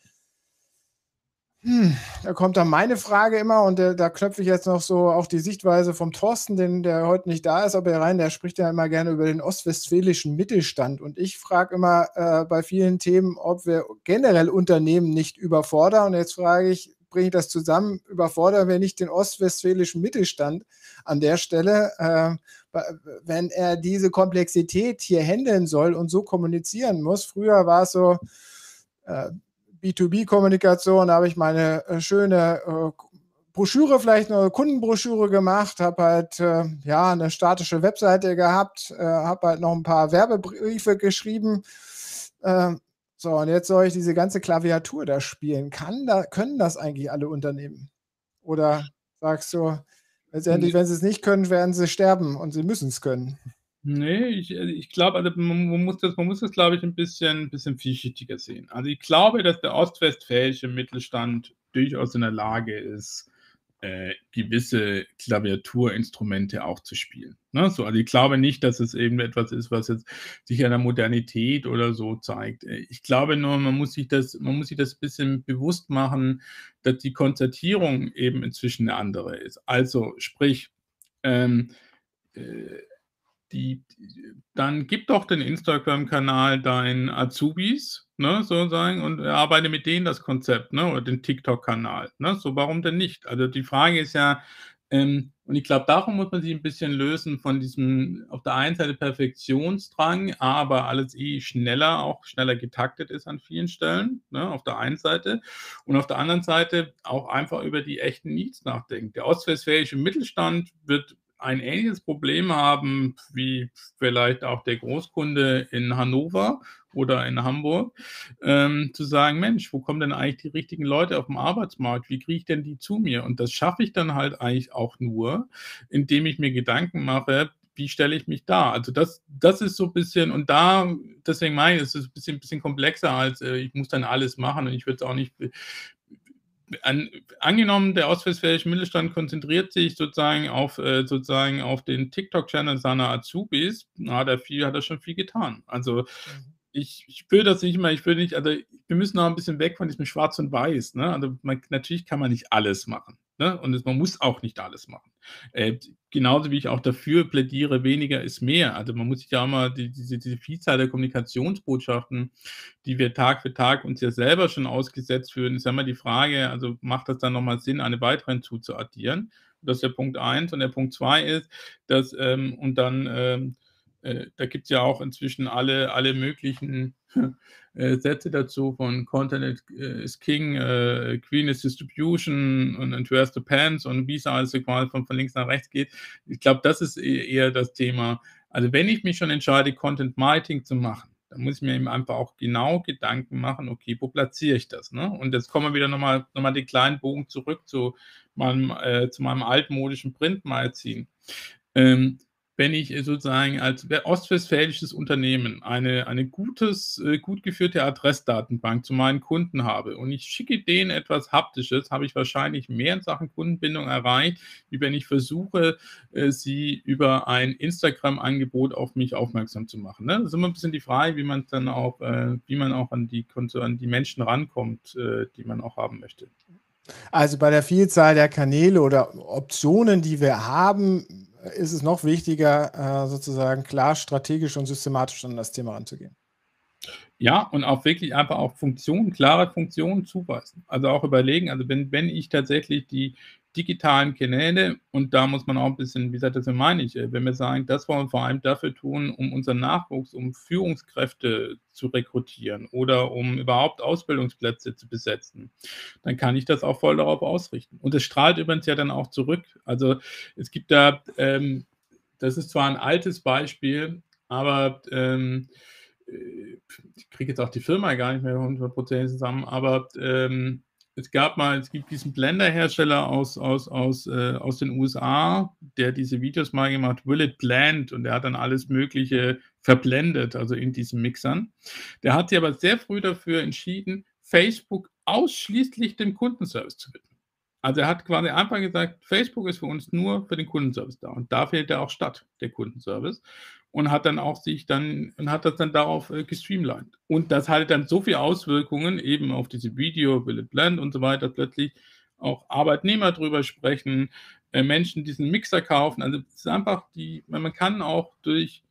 hm, da kommt dann meine Frage immer und der, da knöpfe ich jetzt noch so auf die Sichtweise vom Thorsten, den, der heute nicht da ist, aber rein, der spricht ja immer gerne über den ostwestfälischen Mittelstand. Und ich frage immer äh, bei vielen Themen, ob wir generell Unternehmen nicht überfordern. Und jetzt frage ich, bringe ich das zusammen, überfordern wir nicht den ostwestfälischen Mittelstand an der Stelle, äh, wenn er diese Komplexität hier handeln soll und so kommunizieren muss. Früher war es so, äh, B2B-Kommunikation, da habe ich meine äh, schöne äh, Broschüre, vielleicht eine Kundenbroschüre gemacht, habe halt äh, ja eine statische Webseite gehabt, habe halt noch ein paar Werbebriefe geschrieben. Äh, so, und jetzt soll ich diese ganze Klaviatur da spielen. Kann da, können das eigentlich alle Unternehmen? Oder sagst du, letztendlich, wenn sie es nicht können, werden sie sterben und sie müssen es können? Nee, ich, äh, ich glaube, also man, muss das, man muss das, glaube ich, ein bisschen, bisschen vielschichtiger sehen. Also ich glaube, dass der ostwestfälische Mittelstand durchaus in der Lage ist, äh, gewisse Klaviaturinstrumente auch zu spielen. Ne? So, also ich glaube nicht, dass es eben etwas ist, was jetzt sich an der Modernität oder so zeigt. Äh, ich glaube nur, man muss sich das, man muss sich das ein bisschen bewusst machen, dass die Konzertierung eben inzwischen eine andere ist. Also sprich, ähm, äh, die, dann gib doch den Instagram-Kanal deinen Azubis, ne, sozusagen, und arbeite mit denen das Konzept, ne, oder den TikTok-Kanal, ne, so warum denn nicht? Also die Frage ist ja, ähm, und ich glaube, darum muss man sich ein bisschen lösen von diesem auf der einen Seite Perfektionsdrang, aber alles eh schneller, auch schneller getaktet ist an vielen Stellen, ne, auf der einen Seite. Und auf der anderen Seite auch einfach über die echten Needs nachdenken. Der ostwestfälische Mittelstand wird ein ähnliches Problem haben wie vielleicht auch der Großkunde in Hannover oder in Hamburg, ähm, zu sagen, Mensch, wo kommen denn eigentlich die richtigen Leute auf dem Arbeitsmarkt? Wie kriege ich denn die zu mir? Und das schaffe ich dann halt eigentlich auch nur, indem ich mir Gedanken mache, wie stelle ich mich da? Also das, das ist so ein bisschen, und da, deswegen meine ich, es ist ein bisschen, bisschen komplexer als, äh, ich muss dann alles machen und ich würde es auch nicht an, angenommen, der ostwestfälische Mittelstand konzentriert sich sozusagen auf, äh, sozusagen auf den TikTok-Channel seiner Azubis, na, hat er viel, hat er schon viel getan. Also mhm. ich, ich will das nicht mehr, ich will nicht, also wir müssen noch ein bisschen weg von diesem Schwarz und Weiß. Ne? Also man, natürlich kann man nicht alles machen. Ne? Und man muss auch nicht alles machen. Äh, genauso wie ich auch dafür plädiere, weniger ist mehr. Also man muss sich ja auch mal die, diese, diese Vielzahl der Kommunikationsbotschaften, die wir Tag für Tag uns ja selber schon ausgesetzt fühlen, ist ja immer die Frage, also macht das dann nochmal Sinn, eine weitere hinzuzuaddieren? Das ist der Punkt eins. Und der Punkt zwei ist, dass, ähm, und dann, ähm, äh, da gibt es ja auch inzwischen alle, alle möglichen äh, Sätze dazu von Content is King, äh, Queen is Distribution und, and Where's the Pants und wie es also quasi von, von links nach rechts geht. Ich glaube, das ist e-, eher das Thema. Also wenn ich mich schon entscheide, Content Marketing zu machen, dann muss ich mir eben einfach auch genau Gedanken machen, okay, wo platziere ich das? Ne? Und jetzt kommen wir wieder nochmal noch mal den kleinen Bogen zurück zu meinem, äh, zu meinem altmodischen Printmagazin. Ähm, wenn ich äh, sozusagen als ostwestfälisches Unternehmen eine, eine gutes, äh, gut geführte Adressdatenbank zu meinen Kunden habe und ich schicke denen etwas Haptisches, habe ich wahrscheinlich mehr in Sachen Kundenbindung erreicht, wie wenn ich versuche, äh, sie über ein Instagram-Angebot auf mich aufmerksam zu machen. Ne? Das ist immer ein bisschen die Frage, wie man dann auch, wie man auch an die, an die Menschen rankommt, die man auch haben möchte. Also bei der Vielzahl der Kanäle oder Optionen, die wir haben, ist es noch wichtiger, äh, sozusagen klar strategisch und systematisch an das Thema anzugehen. Ja, und auch wirklich einfach auch Funktionen, klare Funktionen zuweisen. Also auch überlegen, also wenn, wenn ich tatsächlich die digitalen Kanäle, und da muss man auch ein bisschen, wie gesagt, das meine ich, äh, wenn wir sagen, das wollen wir vor allem dafür tun, um unseren Nachwuchs, um Führungskräfte zu rekrutieren oder um überhaupt Ausbildungsplätze zu besetzen, dann kann ich das auch voll darauf ausrichten. Und es strahlt übrigens ja dann auch zurück. Also es gibt da, ähm, das ist zwar ein altes Beispiel, aber ähm, äh, ich kriege jetzt auch die Firma gar nicht mehr 100% zusammen, aber ähm, es gab mal, es gibt diesen Blender-Hersteller aus, aus, aus, äh, aus den USA, der diese Videos mal gemacht, Will It Blend, und der hat dann alles Mögliche verblendet, also in diesen Mixern. Der hat sich aber sehr früh dafür entschieden, Facebook ausschließlich dem Kundenservice zu widmen. Also er hat quasi einfach gesagt, Facebook ist für uns nur für den Kundenservice da. Und da fehlt er auch statt, der Kundenservice und hat dann auch sich dann und hat das dann darauf äh, gestreamlined. Und das hatte dann so viele Auswirkungen eben auf diese Video, Will it blend und so weiter, plötzlich auch Arbeitnehmer drüber sprechen, äh, Menschen diesen Mixer kaufen. Also es ist einfach die, man kann auch durch,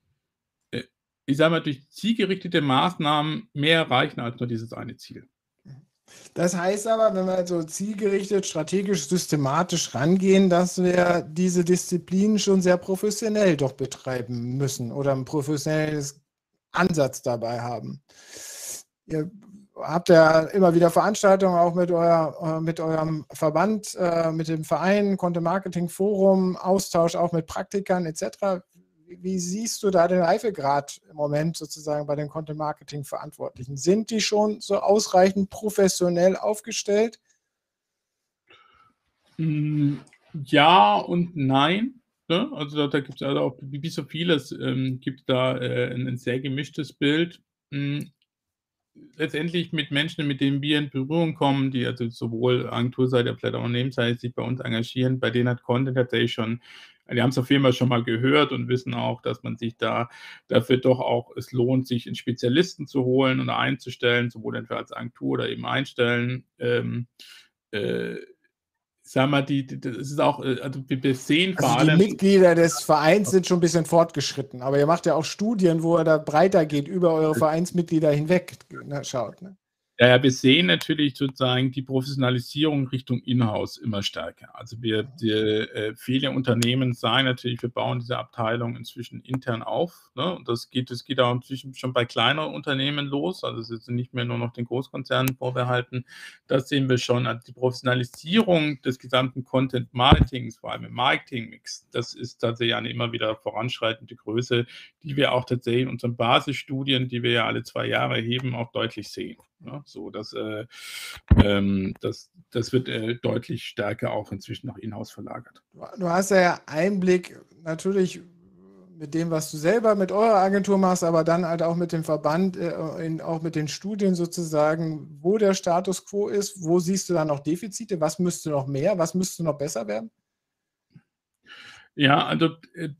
äh, ich sage mal, durch zielgerichtete Maßnahmen mehr erreichen als nur dieses eine Ziel. Das heißt aber, wenn wir so zielgerichtet, strategisch, systematisch rangehen, dass wir diese Disziplinen schon sehr professionell doch betreiben müssen oder ein professionelles Ansatz dabei haben. Ihr habt ja immer wieder Veranstaltungen auch mit, euer, äh, mit eurem Verband, äh, mit dem Verein, Content Marketing Forum, Austausch auch mit Praktikern etc wie siehst du da den Reifegrad im Moment sozusagen bei den Content Marketing Verantwortlichen? Sind die schon so ausreichend professionell aufgestellt? Hm, ja und nein. Ne? Also da, da gibt es also auch, wie so vieles, ähm, gibt da äh, ein, ein, sehr gemischtes Bild. Hm, letztendlich mit Menschen, mit denen wir in Berührung kommen, die also sowohl Agenturseite als auch Unternehmensseite sich bei uns engagieren, bei denen hat Content tatsächlich schon die haben es auf jeden Fall schon mal gehört und wissen auch, dass man sich da dafür doch auch, es lohnt, sich einen Spezialisten zu holen und einzustellen, sowohl entweder als Agentur oder eben einstellen. Ähm, äh, sag mal, die, die, das ist auch, äh, also wir sehen also vor allem. Die Mitglieder des Vereins sind schon ein bisschen fortgeschritten, aber ihr macht ja auch Studien, wo er da breiter geht, über eure Vereinsmitglieder hinweg ne, schaut. Ne? Ja, ja, wir sehen natürlich sozusagen die Professionalisierung Richtung Inhouse immer stärker. Also wir, die, äh, viele Unternehmen sagen natürlich, wir bauen diese Abteilung inzwischen intern auf. Ne? Und das geht, das geht auch inzwischen schon bei kleineren Unternehmen los. Also es ist nicht mehr nur noch den Großkonzernen vorbehalten. Das sehen wir schon. Also die Professionalisierung des gesamten Content Marketings, vor allem im Marketing-Mix, das ist tatsächlich eine immer wieder voranschreitende Größe, die wir auch tatsächlich in unseren Basisstudien, die wir ja alle zwei Jahre heben, auch deutlich sehen. Ne? So, dass, äh, ähm, das, das wird äh, deutlich stärker auch inzwischen nach Inhouse verlagert. Du hast ja Einblick natürlich mit dem, was du selber mit eurer Agentur machst, aber dann halt auch mit dem Verband, äh, in, auch mit den Studien sozusagen, wo der Status quo ist, wo siehst du da noch Defizite, was müsste noch mehr, was müsste noch besser werden? Ja, also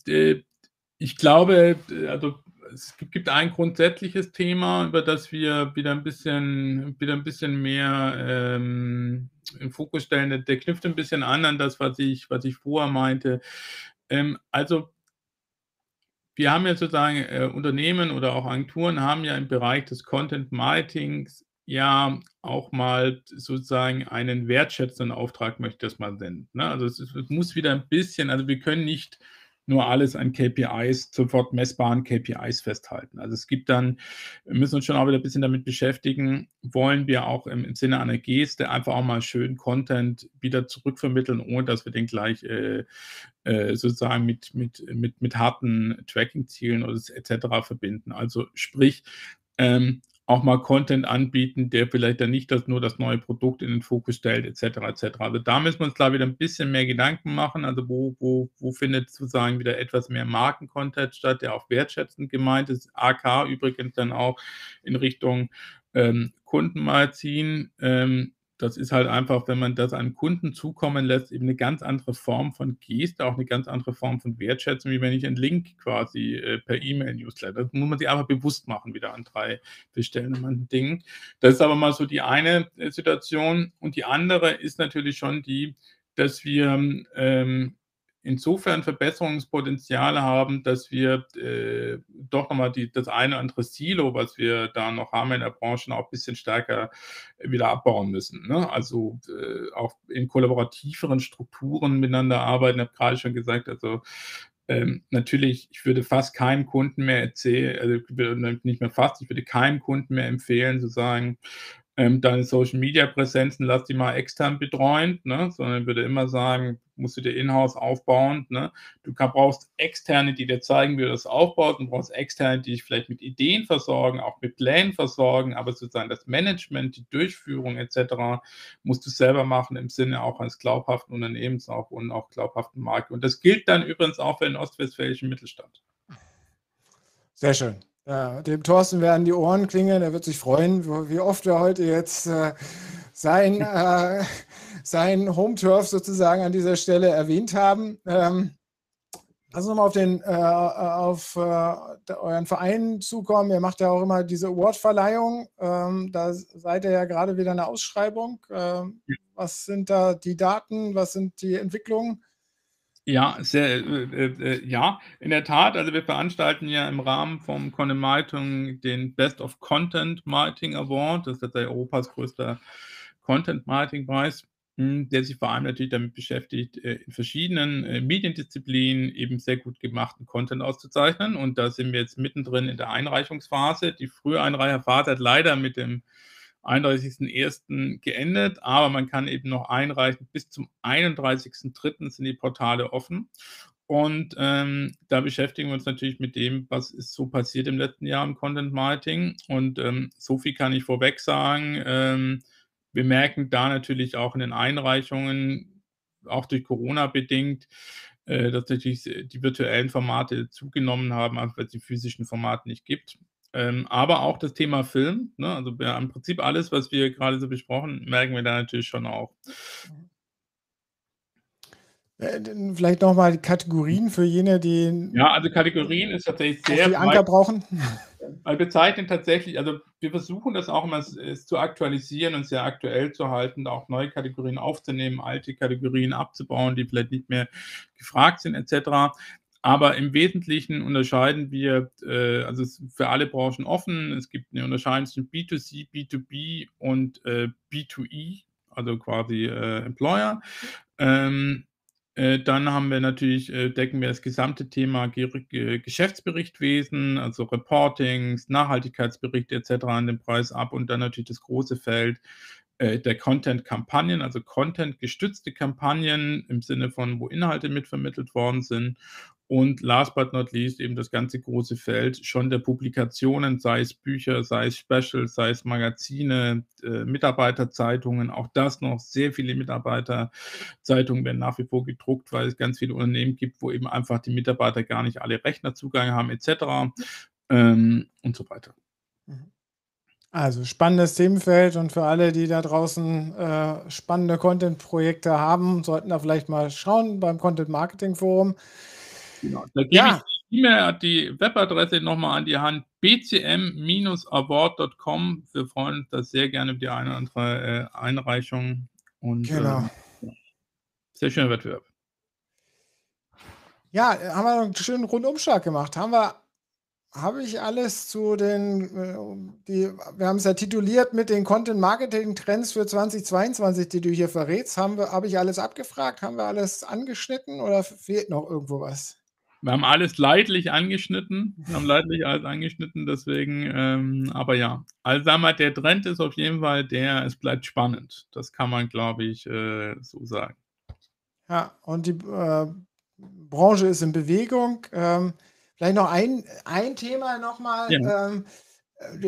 äh, ich glaube, also es gibt ein grundsätzliches Thema, über das wir wieder ein bisschen, wieder ein bisschen mehr ähm, im Fokus stellen. Der knüpft ein bisschen an an das, was ich, was ich vorher meinte. Ähm, also wir haben ja sozusagen äh, Unternehmen oder auch Agenturen haben ja im Bereich des Content Marketings ja auch mal sozusagen einen wertschätzenden Auftrag, möchte ich das mal nennen. Ne? Also es, es, muss wieder ein bisschen, also wir können nicht nur alles an KPIs, sofort messbaren KPIs festhalten. Also es gibt dann, wir müssen uns schon auch wieder ein bisschen damit beschäftigen, wollen wir auch im, im Sinne einer Geste einfach auch mal schön Content wieder zurückvermitteln, ohne dass wir den gleich äh, äh, sozusagen mit, mit, mit, mit harten Tracking-Zielen oder etc. verbinden. Also sprich, ähm, auch mal Content anbieten, der vielleicht dann nicht das, nur das neue Produkt in den Fokus stellt, etc. etc. Also da müssen wir uns klar wieder ein bisschen mehr Gedanken machen. Also wo, wo, wo findet sozusagen wieder etwas mehr Markencontent statt, der auch wertschätzend gemeint ist. AK übrigens dann auch in Richtung ähm, Kundenmagazin. Ähm, das ist halt einfach, wenn man das an Kunden zukommen lässt, eben eine ganz andere Form von Geste, auch eine ganz andere Form von Wertschätzung, wie wenn ich einen Link quasi äh, per E-Mail-Newsletter. Das muss man sich einfach bewusst machen, wieder an drei bestellenden Dingen. Das ist aber mal so die eine äh, Situation. Und die andere ist natürlich schon die, dass wir ähm, insofern Verbesserungspotenziale haben, dass wir äh, doch nochmal die, das eine oder andere Silo, was wir da noch haben in der Branche, auch ein bisschen stärker wieder abbauen müssen. Ne? Also äh, auch in kollaborativeren Strukturen miteinander arbeiten. Ich habe gerade schon gesagt, also ähm, natürlich, ich würde fast keinem Kunden mehr erzählen, also nicht mehr fast, ich würde keinem Kunden mehr empfehlen, zu sagen, ähm, deine Social Media Präsenzen lass die mal extern betreuen, ne? sondern würde immer sagen, musst du dir in-house aufbauen. Ne? Du kann, brauchst externe, die dir zeigen, wie du das aufbaust und brauchst externe, die dich vielleicht mit Ideen versorgen, auch mit Plänen versorgen, aber sozusagen das Management, die Durchführung etc. musst du selber machen im Sinne auch eines glaubhaften Unternehmens auch und auch glaubhaften Marke. Und das gilt dann übrigens auch für den ostwestfälischen Mittelstand. Sehr schön. Ja, dem Thorsten werden die Ohren klingeln, er wird sich freuen, wie oft wir heute jetzt äh, sein, äh, sein Home Turf sozusagen an dieser Stelle erwähnt haben. Ähm, Lass uns nochmal auf, den, äh, auf äh, euren Verein zukommen. Ihr macht ja auch immer diese Awardverleihung. Ähm, da seid ihr ja gerade wieder eine Ausschreibung. Ähm, was sind da die Daten? Was sind die Entwicklungen? Ja, sehr, äh, äh, äh, ja, in der Tat. Also wir veranstalten ja im Rahmen vom Content Marketing den Best of Content Marketing Award. Das ist Europas größter Content Marketing Preis, hm, der sich vor allem natürlich damit beschäftigt, äh, in verschiedenen äh, Mediendisziplinen eben sehr gut gemachten Content auszuzeichnen. Und da sind wir jetzt mittendrin in der Einreichungsphase. Die frühe Einreicherphase hat leider mit dem 31.01. geendet, aber man kann eben noch einreichen. Bis zum 31.03. sind die Portale offen. Und ähm, da beschäftigen wir uns natürlich mit dem, was ist so passiert im letzten Jahr im Content Marketing. Und ähm, so viel kann ich vorweg sagen. Ähm, wir merken da natürlich auch in den Einreichungen, auch durch Corona bedingt, äh, dass natürlich die virtuellen Formate zugenommen haben, einfach weil es die physischen Formate nicht gibt. Ähm, aber auch das Thema Film, ne? also ja, im Prinzip alles, was wir gerade so besprochen, merken wir da natürlich schon auch. Äh, vielleicht nochmal die Kategorien für jene, die. Ja, also Kategorien ist tatsächlich sehr. Die Anker brauchen. <laughs> Weil wir zeichnen tatsächlich, also wir versuchen das auch immer zu aktualisieren und sehr aktuell zu halten, auch neue Kategorien aufzunehmen, alte Kategorien abzubauen, die vielleicht nicht mehr gefragt sind, etc. Aber im Wesentlichen unterscheiden wir, äh, also es ist für alle Branchen offen. Es gibt eine Unterscheidung zwischen B2C, B2B und äh, B2E, also quasi äh, Employer. Ähm, äh, dann haben wir natürlich, äh, decken wir das gesamte Thema Ge Ge Geschäftsberichtwesen, also Reportings, Nachhaltigkeitsberichte etc. an den Preis ab und dann natürlich das große Feld äh, der Content-Kampagnen, also Content-gestützte Kampagnen im Sinne von, wo Inhalte mitvermittelt worden sind und last but not least eben das ganze große Feld schon der Publikationen, sei es Bücher, sei es Specials, sei es Magazine, äh, Mitarbeiterzeitungen, auch das noch sehr viele Mitarbeiterzeitungen werden nach wie vor gedruckt, weil es ganz viele Unternehmen gibt, wo eben einfach die Mitarbeiter gar nicht alle Rechnerzugang haben etc. Ähm, und so weiter. Mhm. Also spannendes Themenfeld und für alle, die da draußen äh, spannende Content-Projekte haben, sollten da vielleicht mal schauen beim Content Marketing Forum. Genau. Da gebe ja. ich die E-Mail, die Webadresse nochmal an die Hand, bcm-award.com. Wir freuen uns da sehr gerne über die eine oder andere äh, Einreichung. Und, genau. Äh, sehr schöner Wettbewerb. Ja, haben wir einen schönen Rundumschlag gemacht. Haben wir habe ich alles zu den, äh, die, wir haben es ja tituliert mit den Content-Marketing-Trends für 2022, die du hier verrätst. Haben wir, habe ich alles abgefragt? Haben wir alles angeschnitten oder fehlt noch irgendwo was? Wir haben alles leidlich angeschnitten. Wir haben leidlich alles angeschnitten, deswegen, ähm, aber ja. Also sagen wir, der Trend ist auf jeden Fall der, es bleibt spannend. Das kann man, glaube ich, äh, so sagen. Ja, und die äh, Branche ist in Bewegung. Ähm, vielleicht noch ein, ein Thema nochmal. Ja. Ähm,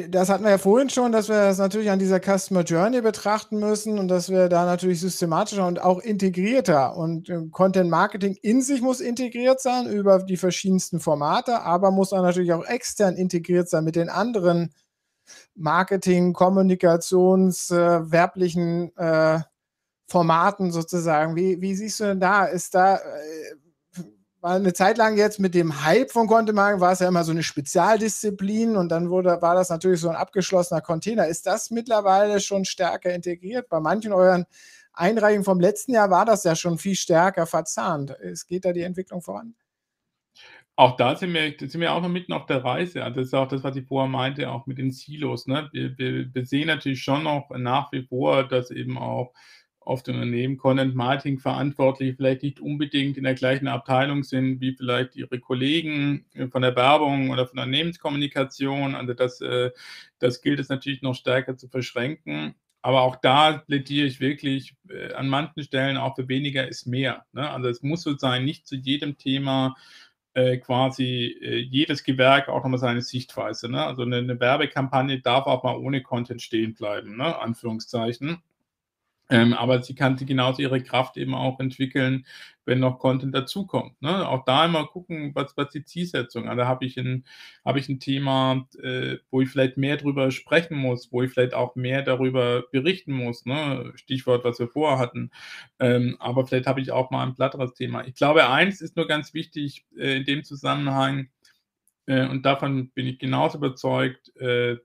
das hatten wir ja vorhin schon, dass wir das natürlich an dieser Customer Journey betrachten müssen und dass wir da natürlich systematischer und auch integrierter und äh, Content Marketing in sich muss integriert sein über die verschiedensten Formate, aber muss auch natürlich auch extern integriert sein mit den anderen Marketing, Kommunikations, äh, werblichen äh, Formaten sozusagen. Wie, wie siehst du denn da? Ist da, äh, war eine Zeit lang jetzt mit dem Hype von Content Marketing war es ja immer so eine Spezialdisziplin und dann wurde, war das natürlich so ein abgeschlossener Container. Ist das mittlerweile schon stärker integriert? Bei manchen euren Einreichungen vom letzten Jahr war das ja schon viel stärker verzahnt. Es geht da die Entwicklung voran? Auch da sind wir, sind wir auch noch mitten auf der Reise. Also das ist auch das, was ich vorher meinte, auch mit den Silos. Ne? Wir, wir, wir sehen natürlich schon noch nach wie vor, dass eben auch oft Unternehmen Content Marketing verantwortlich vielleicht nicht unbedingt in der gleichen Abteilung sind wie vielleicht ihre Kollegen von der Werbung oder von der Unternehmenskommunikation. Also das, äh, das gilt es natürlich noch stärker zu verschränken. Aber auch da plädiere ich wirklich äh, an manchen Stellen auch für weniger ist mehr. Ne? Also es muss so sein, nicht zu jedem Thema äh, quasi äh, jedes Gewerk auch nochmal seine Sichtweise. Ne? Also eine, eine, Werbekampagne darf auch mal ohne Content stehen bleiben, ne? Anführungszeichen. Ähm, aber sie kann sie genauso ihre Kraft eben auch entwickeln, wenn noch Content dazukommt. Ne? Auch da immer gucken, was, was die Zielsetzung. Also habe ich ein, habe ich ein Thema, äh, wo ich vielleicht mehr darüber sprechen muss, wo ich vielleicht auch mehr darüber berichten muss. Ne? Stichwort, was wir vorher hatten. Ähm, aber vielleicht habe ich auch mal ein platteres Thema. Ich glaube, eins ist nur ganz wichtig äh, in dem Zusammenhang, äh, und davon bin ich genauso überzeugt, äh,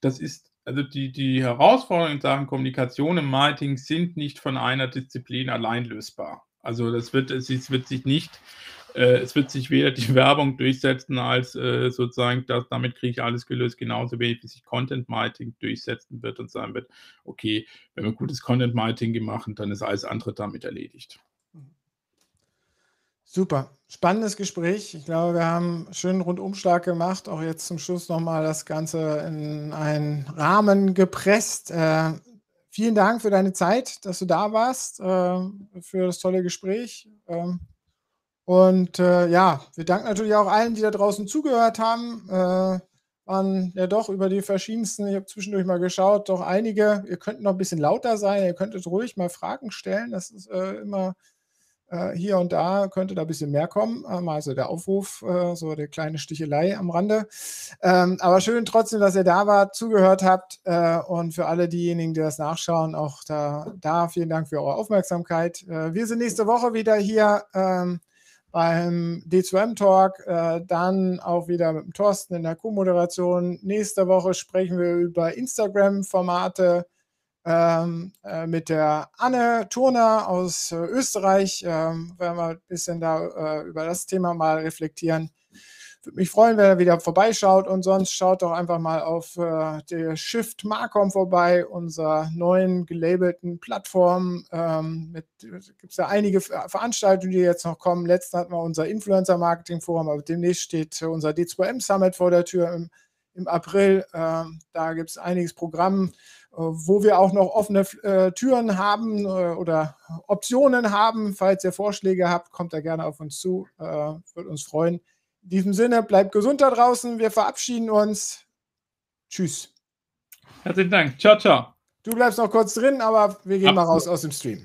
das ist also die, die Herausforderungen in Sachen Kommunikation im Marketing sind nicht von einer Disziplin allein lösbar. Also das wird, es wird sich nicht, äh, es wird sich weder die <laughs> Werbung durchsetzen, als äh, sozusagen, dass, damit kriege ich alles gelöst, genauso wenig wie sich Content Marketing durchsetzen wird und sagen wird, okay, wenn wir gutes Content Marketing machen, dann ist alles andere damit erledigt. Super, spannendes Gespräch. Ich glaube, wir haben einen schönen Rundumschlag gemacht. Auch jetzt zum Schluss nochmal das Ganze in einen Rahmen gepresst. Äh, vielen Dank für deine Zeit, dass du da warst, äh, für das tolle Gespräch. Ähm, und äh, ja, wir danken natürlich auch allen, die da draußen zugehört haben. Äh, waren ja doch über die verschiedensten, ich habe zwischendurch mal geschaut, doch einige. Ihr könnt noch ein bisschen lauter sein, ihr könntet ruhig mal Fragen stellen. Das ist äh, immer hier und da könnte da ein bisschen mehr kommen. Also der Aufruf, äh, so der kleine Stichelei am Rande. Ähm, aber schön trotzdem, dass ihr da wart, zugehört habt. Äh, und für alle diejenigen, die das nachschauen, auch da, da vielen Dank für eure Aufmerksamkeit. wir sind nächste Woche wieder hier ähm, beim D2M Talk, dann auch wieder mit dem Thorsten in der Co-Moderation. Nächste Woche sprechen wir über Instagram-Formate ähm, äh, mit der Anne Turner aus äh, Österreich. Ähm, werden wir ein bisschen da äh, über das Thema mal reflektieren. Würde mich freuen, wenn ihr wieder vorbeischaut und sonst schaut doch einfach mal auf äh, der Shift Marcom vorbei, unserer neuen gelabelten Plattform. Ähm, gibt es ja einige Veranstaltungen, die jetzt noch kommen. Letzten hatten wir unser Influencer Marketing Forum, aber demnächst steht unser D2M Summit vor der Tür im im April. Äh, da gibt es einiges Programm, wo wir auch noch offene äh, Türen haben äh, oder Optionen haben. Falls ihr Vorschläge habt, kommt da gerne auf uns zu. Äh, Würde uns freuen. In diesem Sinne, bleibt gesund da draußen. Wir verabschieden uns. Tschüss. Herzlichen Dank. Ciao, ciao. Du bleibst noch kurz drin, aber wir gehen Absolut. mal raus aus dem Stream.